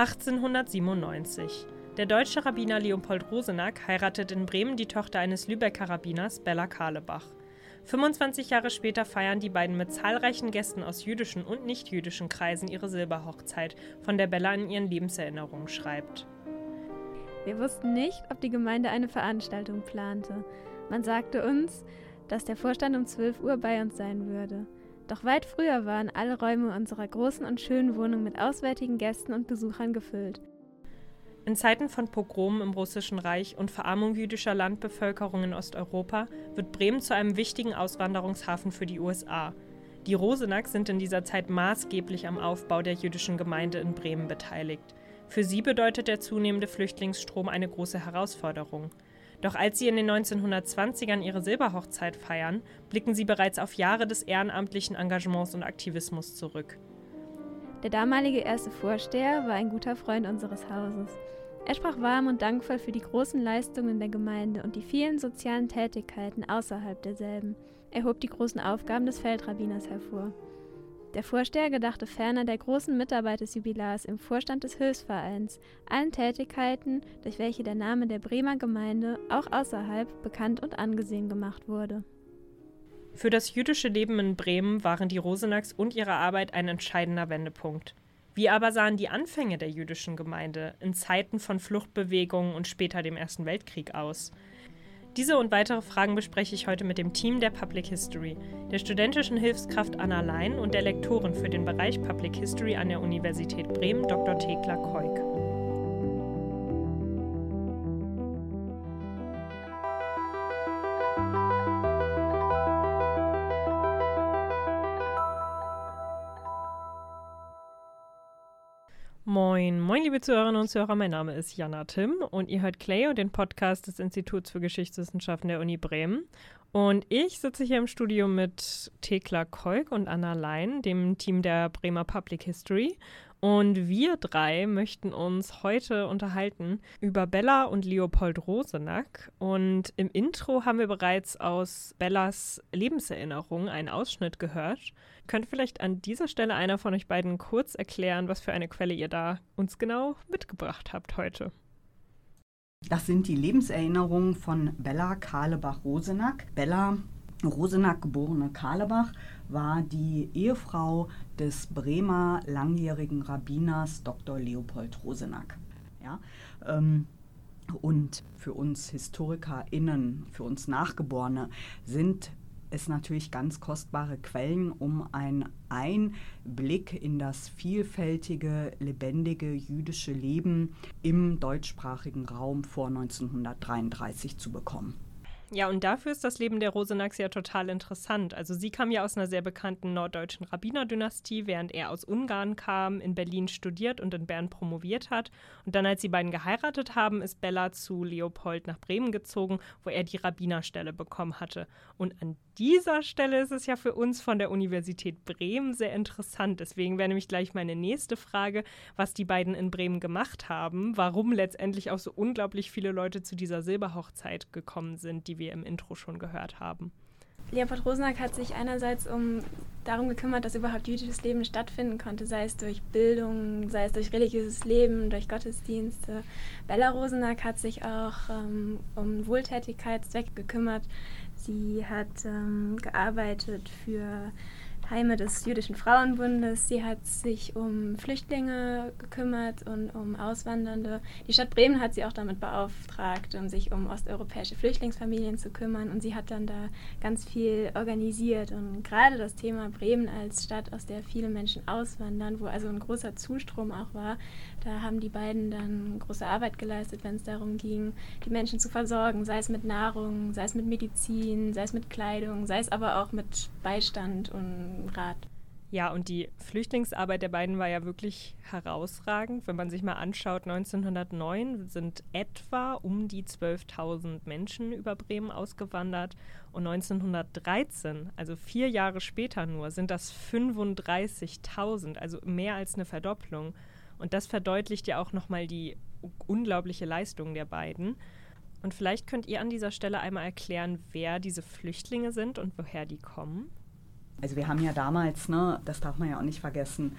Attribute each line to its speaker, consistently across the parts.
Speaker 1: 1897. Der deutsche Rabbiner Leopold Rosenack heiratet in Bremen die Tochter eines Lübecker Rabbiners, Bella Karlebach. 25 Jahre später feiern die beiden mit zahlreichen Gästen aus jüdischen und nichtjüdischen Kreisen ihre Silberhochzeit, von der Bella in ihren Lebenserinnerungen schreibt.
Speaker 2: Wir wussten nicht, ob die Gemeinde eine Veranstaltung plante. Man sagte uns, dass der Vorstand um 12 Uhr bei uns sein würde. Doch weit früher waren alle Räume unserer großen und schönen Wohnung mit auswärtigen Gästen und Besuchern gefüllt.
Speaker 1: In Zeiten von Pogromen im Russischen Reich und Verarmung jüdischer Landbevölkerung in Osteuropa wird Bremen zu einem wichtigen Auswanderungshafen für die USA. Die Rosenacks sind in dieser Zeit maßgeblich am Aufbau der jüdischen Gemeinde in Bremen beteiligt. Für sie bedeutet der zunehmende Flüchtlingsstrom eine große Herausforderung. Doch als sie in den 1920ern ihre Silberhochzeit feiern, blicken sie bereits auf Jahre des ehrenamtlichen Engagements und Aktivismus zurück.
Speaker 2: Der damalige erste Vorsteher war ein guter Freund unseres Hauses. Er sprach warm und dankvoll für die großen Leistungen der Gemeinde und die vielen sozialen Tätigkeiten außerhalb derselben. Er hob die großen Aufgaben des Feldrabbiners hervor. Der Vorsteher gedachte ferner der großen Mitarbeit des Jubilars im Vorstand des Hilfsvereins, allen Tätigkeiten, durch welche der Name der Bremer Gemeinde auch außerhalb bekannt und angesehen gemacht wurde.
Speaker 1: Für das jüdische Leben in Bremen waren die Rosenacks und ihre Arbeit ein entscheidender Wendepunkt. Wie aber sahen die Anfänge der jüdischen Gemeinde in Zeiten von Fluchtbewegungen und später dem Ersten Weltkrieg aus? Diese und weitere Fragen bespreche ich heute mit dem Team der Public History, der studentischen Hilfskraft Anna Lein und der Lektorin für den Bereich Public History an der Universität Bremen, Dr. Thekla Keuk. Moin, moin, liebe Zuhörerinnen und Zuhörer. Mein Name ist Jana Tim und ihr hört Clay und den Podcast des Instituts für Geschichtswissenschaften der Uni Bremen. Und ich sitze hier im Studio mit Thekla Keuk und Anna Lein, dem Team der Bremer Public History. Und wir drei möchten uns heute unterhalten über Bella und Leopold Rosenack. Und im Intro haben wir bereits aus Bellas Lebenserinnerung einen Ausschnitt gehört. Könnte vielleicht an dieser Stelle einer von euch beiden kurz erklären, was für eine Quelle ihr da uns genau mitgebracht habt heute?
Speaker 3: Das sind die Lebenserinnerungen von Bella Karlebach-Rosenack. Bella Rosenack, geborene Karlebach, war die Ehefrau des Bremer langjährigen Rabbiners Dr. Leopold Rosenack. Ja, ähm, und für uns HistorikerInnen, für uns Nachgeborene, sind es natürlich ganz kostbare Quellen, um einen Einblick in das vielfältige, lebendige jüdische Leben im deutschsprachigen Raum vor 1933 zu bekommen.
Speaker 1: Ja, und dafür ist das Leben der Rosenacks ja total interessant. Also sie kam ja aus einer sehr bekannten norddeutschen Rabbinerdynastie, während er aus Ungarn kam, in Berlin studiert und in Bern promoviert hat. Und dann, als sie beiden geheiratet haben, ist Bella zu Leopold nach Bremen gezogen, wo er die Rabbinerstelle bekommen hatte. Und an dieser Stelle ist es ja für uns von der Universität Bremen sehr interessant. Deswegen wäre nämlich gleich meine nächste Frage, was die beiden in Bremen gemacht haben, warum letztendlich auch so unglaublich viele Leute zu dieser Silberhochzeit gekommen sind, die wir im Intro schon gehört haben.
Speaker 2: Leopold Rosenack hat sich einerseits um darum gekümmert, dass überhaupt jüdisches Leben stattfinden konnte, sei es durch Bildung, sei es durch religiöses Leben, durch Gottesdienste. Bella Rosenack hat sich auch ähm, um Wohltätigkeitszwecke gekümmert. Sie hat ähm, gearbeitet für Heime des Jüdischen Frauenbundes. Sie hat sich um Flüchtlinge gekümmert und um Auswandernde. Die Stadt Bremen hat sie auch damit beauftragt, um sich um osteuropäische Flüchtlingsfamilien zu kümmern. Und sie hat dann da ganz viel organisiert. Und gerade das Thema Bremen als Stadt, aus der viele Menschen auswandern, wo also ein großer Zustrom auch war, da haben die beiden dann große Arbeit geleistet, wenn es darum ging, die Menschen zu versorgen, sei es mit Nahrung, sei es mit Medizin, sei es mit Kleidung, sei es aber auch mit Beistand und Rat.
Speaker 1: Ja, und die Flüchtlingsarbeit der beiden war ja wirklich herausragend. Wenn man sich mal anschaut, 1909 sind etwa um die 12.000 Menschen über Bremen ausgewandert und 1913, also vier Jahre später nur, sind das 35.000, also mehr als eine Verdopplung. Und das verdeutlicht ja auch nochmal die unglaubliche Leistung der beiden. Und vielleicht könnt ihr an dieser Stelle einmal erklären, wer diese Flüchtlinge sind und woher die kommen.
Speaker 3: Also wir haben ja damals, ne, das darf man ja auch nicht vergessen,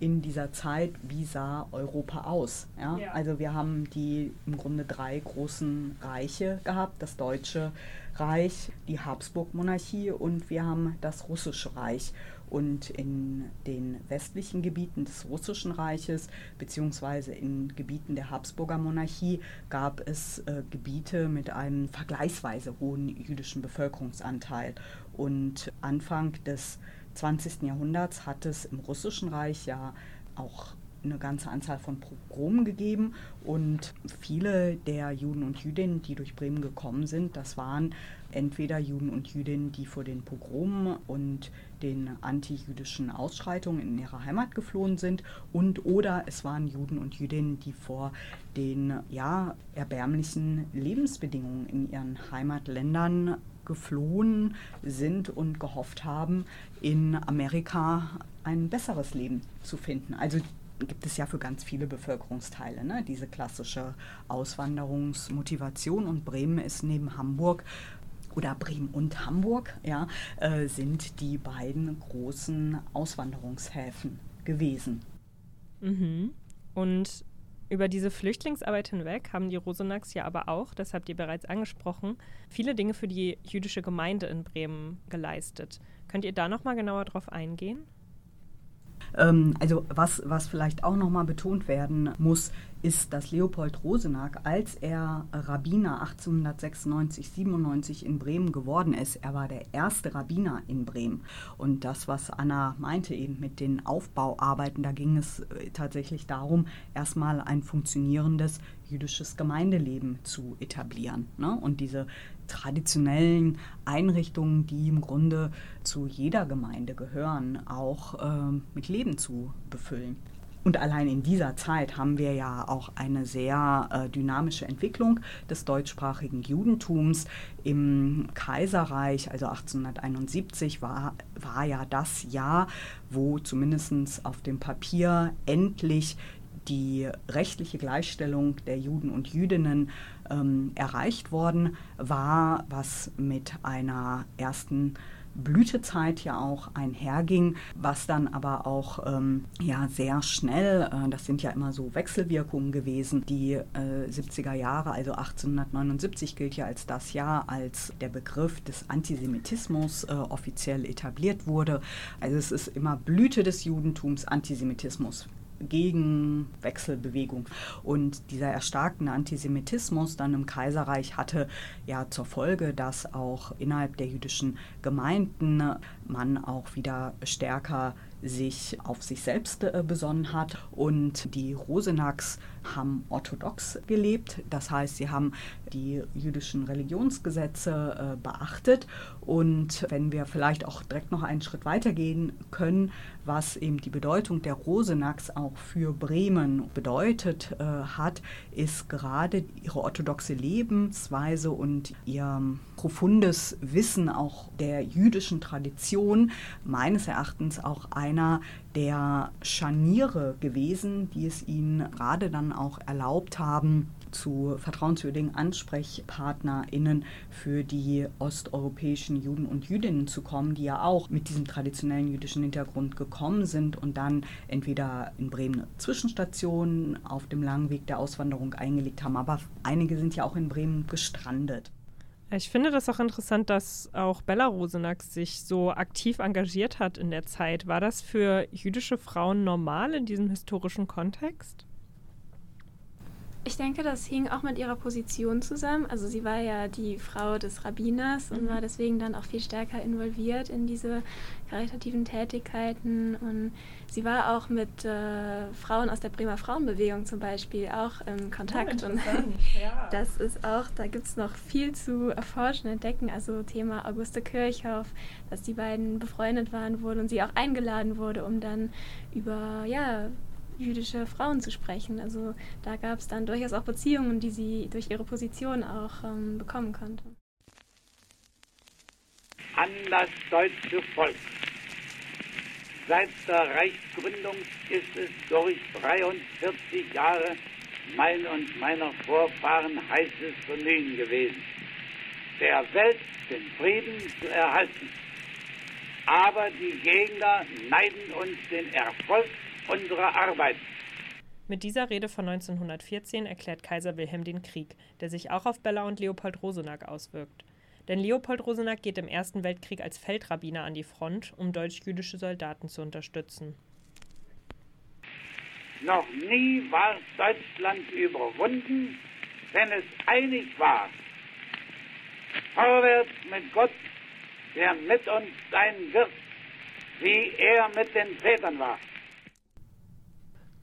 Speaker 3: in dieser Zeit, wie sah Europa aus? Ja? ja? Also wir haben die im Grunde drei großen Reiche gehabt, das Deutsche Reich, die Habsburg-Monarchie und wir haben das Russische Reich. Und in den westlichen Gebieten des Russischen Reiches beziehungsweise in Gebieten der Habsburger Monarchie gab es äh, Gebiete mit einem vergleichsweise hohen jüdischen Bevölkerungsanteil. Und Anfang des 20. Jahrhunderts hat es im Russischen Reich ja auch eine ganze Anzahl von Pogromen gegeben und viele der Juden und Jüdinnen, die durch Bremen gekommen sind, das waren entweder Juden und Jüdinnen, die vor den Pogromen und den antijüdischen Ausschreitungen in ihrer Heimat geflohen sind und oder es waren Juden und Jüdinnen, die vor den ja erbärmlichen Lebensbedingungen in ihren Heimatländern geflohen sind und gehofft haben, in Amerika ein besseres Leben zu finden. Also gibt es ja für ganz viele Bevölkerungsteile ne? diese klassische Auswanderungsmotivation. Und Bremen ist neben Hamburg oder Bremen und Hamburg ja, äh, sind die beiden großen Auswanderungshäfen gewesen.
Speaker 1: Mhm. Und über diese Flüchtlingsarbeit hinweg haben die Rosenacks ja aber auch, das habt ihr bereits angesprochen, viele Dinge für die jüdische Gemeinde in Bremen geleistet. Könnt ihr da noch mal genauer drauf eingehen?
Speaker 3: Ähm, also was, was vielleicht auch nochmal betont werden muss, ist, dass Leopold Rosenack, als er Rabbiner 1896, 97 in Bremen geworden ist, er war der erste Rabbiner in Bremen. Und das, was Anna meinte eben mit den Aufbauarbeiten, da ging es äh, tatsächlich darum, erstmal ein funktionierendes jüdisches Gemeindeleben zu etablieren. Ne? Und diese traditionellen Einrichtungen, die im Grunde zu jeder Gemeinde gehören, auch äh, mit Leben zu befüllen. Und allein in dieser Zeit haben wir ja auch eine sehr äh, dynamische Entwicklung des deutschsprachigen Judentums. Im Kaiserreich, also 1871, war, war ja das Jahr, wo zumindest auf dem Papier endlich die rechtliche Gleichstellung der Juden und Jüdinnen ähm, erreicht worden war, was mit einer ersten Blütezeit ja auch einherging, was dann aber auch ähm, ja sehr schnell, äh, das sind ja immer so Wechselwirkungen gewesen, die äh, 70er Jahre, also 1879 gilt ja als das Jahr, als der Begriff des Antisemitismus äh, offiziell etabliert wurde. Also es ist immer Blüte des Judentums, Antisemitismus Gegenwechselbewegung. Und dieser erstarkende Antisemitismus dann im Kaiserreich hatte ja zur Folge, dass auch innerhalb der jüdischen Gemeinden man auch wieder stärker sich auf sich selbst äh, besonnen hat. Und die Rosenacks haben orthodox gelebt. Das heißt, sie haben die jüdischen Religionsgesetze äh, beachtet. Und wenn wir vielleicht auch direkt noch einen Schritt weitergehen können, was eben die Bedeutung der Rosenacks auch für Bremen bedeutet äh, hat, ist gerade ihre orthodoxe Lebensweise und ihr profundes Wissen auch der jüdischen Tradition meines Erachtens auch einer der Scharniere gewesen, die es ihnen gerade dann auch erlaubt haben, zu vertrauenswürdigen AnsprechpartnerInnen für die osteuropäischen Juden und Jüdinnen zu kommen, die ja auch mit diesem traditionellen jüdischen Hintergrund gekommen sind und dann entweder in Bremen Zwischenstationen auf dem langen Weg der Auswanderung eingelegt haben, aber einige sind ja auch in Bremen gestrandet.
Speaker 1: Ich finde das auch interessant, dass auch Bella Rosenack sich so aktiv engagiert hat in der Zeit. War das für jüdische Frauen normal in diesem historischen Kontext?
Speaker 2: Ich denke, das hing auch mit ihrer Position zusammen. Also sie war ja die Frau des Rabbiners und mhm. war deswegen dann auch viel stärker involviert in diese karitativen Tätigkeiten. Und sie war auch mit äh, Frauen aus der Bremer Frauenbewegung zum Beispiel auch im Kontakt. Oh, und ja. das ist auch, da gibt es noch viel zu erforschen, entdecken. Also Thema Auguste Kirchhoff, dass die beiden befreundet waren wohl und sie auch eingeladen wurde, um dann über ja, jüdische Frauen zu sprechen. Also da gab es dann durchaus auch Beziehungen, die sie durch ihre Position auch ähm, bekommen konnte.
Speaker 4: An das deutsche Volk. Seit der Reichsgründung ist es durch 43 Jahre mein und meiner Vorfahren heißes Bemühen gewesen, der Welt den Frieden zu erhalten. Aber die Gegner neiden uns den Erfolg unserer Arbeit.
Speaker 1: Mit dieser Rede von 1914 erklärt Kaiser Wilhelm den Krieg, der sich auch auf Bella und Leopold Rosenack auswirkt. Denn Leopold Rosenack geht im Ersten Weltkrieg als Feldrabbiner an die Front, um deutsch-jüdische Soldaten zu unterstützen.
Speaker 4: Noch nie war Deutschland überwunden, wenn es einig war. Vorwärts mit Gott, der mit uns sein wird, wie er mit den Vätern war.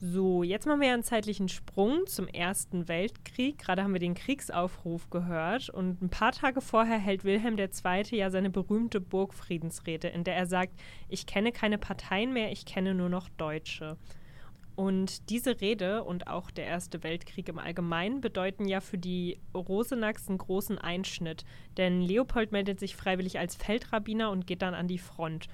Speaker 1: So, jetzt machen wir einen zeitlichen Sprung zum Ersten Weltkrieg. Gerade haben wir den Kriegsaufruf gehört und ein paar Tage vorher hält Wilhelm II. ja seine berühmte Burgfriedensrede, in der er sagt, ich kenne keine Parteien mehr, ich kenne nur noch Deutsche. Und diese Rede und auch der Erste Weltkrieg im Allgemeinen bedeuten ja für die Rosenacks einen großen Einschnitt, denn Leopold meldet sich freiwillig als Feldrabbiner und geht dann an die Front.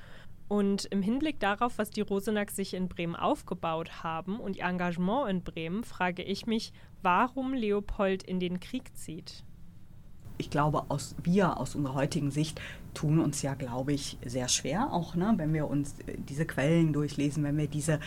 Speaker 1: Und im Hinblick darauf, was die Rosenacks sich in Bremen aufgebaut haben und ihr Engagement in Bremen, frage ich mich, warum Leopold in den Krieg zieht.
Speaker 3: Ich glaube, aus, wir aus unserer heutigen Sicht tun uns ja, glaube ich, sehr schwer, auch ne, wenn wir uns äh, diese Quellen durchlesen, wenn wir diese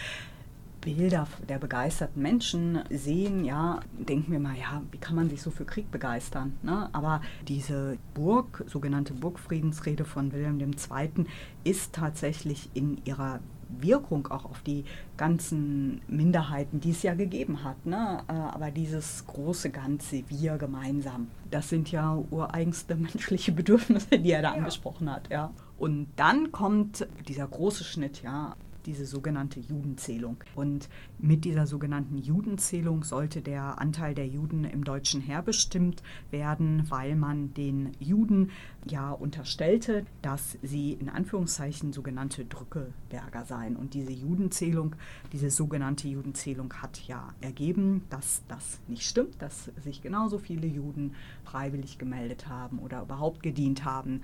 Speaker 3: Bilder der begeisterten Menschen sehen, ja, denken wir mal, ja, wie kann man sich so für Krieg begeistern? Ne? Aber diese Burg, sogenannte Burgfriedensrede von Wilhelm II., ist tatsächlich in ihrer Wirkung auch auf die ganzen Minderheiten, die es ja gegeben hat. Ne? Äh, aber dieses große Ganze, wir gemeinsam, das sind ja ureigenste menschliche Bedürfnisse, die er da ja. angesprochen hat. Ja. Und dann kommt dieser große Schnitt, ja, diese sogenannte Judenzählung. Und mit dieser sogenannten Judenzählung sollte der Anteil der Juden im deutschen Heer bestimmt werden, weil man den Juden ja unterstellte, dass sie in Anführungszeichen sogenannte Drückeberger seien. Und diese Judenzählung, diese sogenannte Judenzählung hat ja ergeben, dass das nicht stimmt, dass sich genauso viele Juden freiwillig gemeldet haben oder überhaupt gedient haben.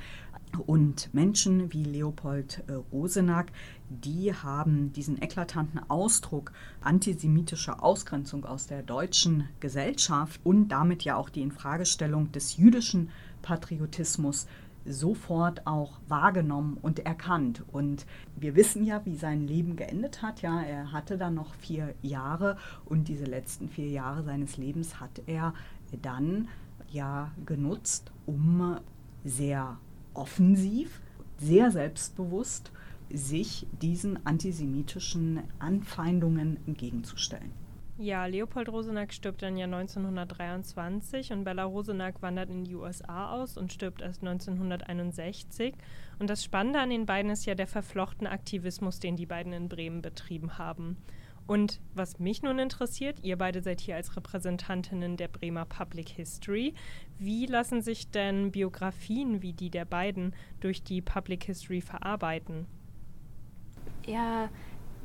Speaker 3: Und Menschen wie Leopold äh, Rosenack, die haben diesen eklatanten Ausdruck antisemitischer Ausgrenzung aus der deutschen Gesellschaft und damit ja auch die Infragestellung des jüdischen Patriotismus sofort auch wahrgenommen und erkannt. Und wir wissen ja, wie sein Leben geendet hat. Ja, er hatte dann noch vier Jahre und diese letzten vier Jahre seines Lebens hat er dann ja genutzt, um sehr offensiv, sehr selbstbewusst sich diesen antisemitischen Anfeindungen entgegenzustellen.
Speaker 1: Ja, Leopold Rosenack stirbt dann ja 1923 und Bella Rosenack wandert in die USA aus und stirbt erst 1961. Und das Spannende an den beiden ist ja der verflochtene Aktivismus, den die beiden in Bremen betrieben haben. Und was mich nun interessiert, ihr beide seid hier als Repräsentantinnen der Bremer Public History. Wie lassen sich denn Biografien wie die der beiden durch die Public History verarbeiten?
Speaker 2: Ja,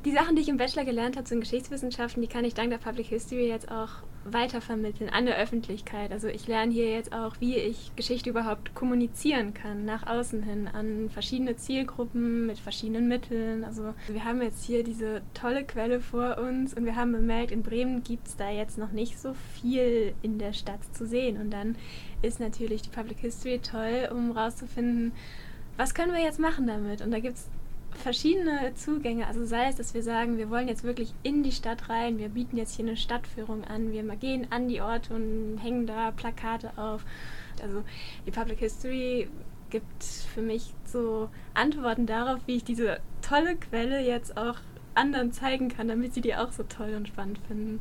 Speaker 2: die Sachen, die ich im Bachelor gelernt habe zu den Geschichtswissenschaften, die kann ich dank der Public History jetzt auch weitervermitteln an der Öffentlichkeit. Also ich lerne hier jetzt auch, wie ich Geschichte überhaupt kommunizieren kann, nach außen hin, an verschiedene Zielgruppen mit verschiedenen Mitteln. Also wir haben jetzt hier diese tolle Quelle vor uns und wir haben bemerkt, in Bremen gibt es da jetzt noch nicht so viel in der Stadt zu sehen. Und dann ist natürlich die Public History toll, um rauszufinden, was können wir jetzt machen damit? Und da gibt es verschiedene Zugänge. Also sei es, dass wir sagen, wir wollen jetzt wirklich in die Stadt rein, wir bieten jetzt hier eine Stadtführung an, wir gehen an die Orte und hängen da Plakate auf. Also die Public History gibt für mich so Antworten darauf, wie ich diese tolle Quelle jetzt auch anderen zeigen kann, damit sie die auch so toll und spannend finden.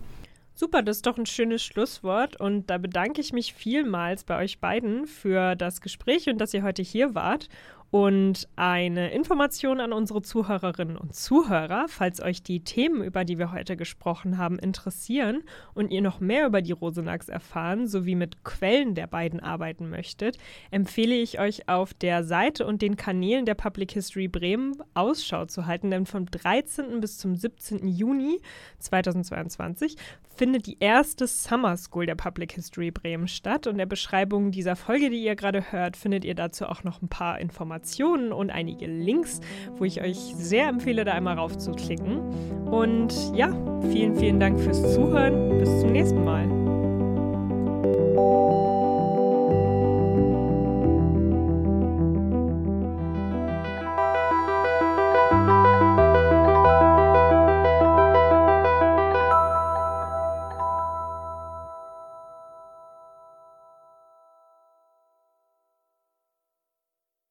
Speaker 1: Super, das ist doch ein schönes Schlusswort und da bedanke ich mich vielmals bei euch beiden für das Gespräch und dass ihr heute hier wart. Und eine Information an unsere Zuhörerinnen und Zuhörer, falls euch die Themen, über die wir heute gesprochen haben, interessieren und ihr noch mehr über die Rosenachs erfahren sowie mit Quellen der beiden arbeiten möchtet, empfehle ich euch auf der Seite und den Kanälen der Public History Bremen Ausschau zu halten, denn vom 13. bis zum 17. Juni 2022 findet die erste Summer School der Public History Bremen statt. Und in der Beschreibung dieser Folge, die ihr gerade hört, findet ihr dazu auch noch ein paar Informationen und einige Links, wo ich euch sehr empfehle, da einmal raufzuklicken. Und ja, vielen, vielen Dank fürs Zuhören. Bis zum nächsten Mal.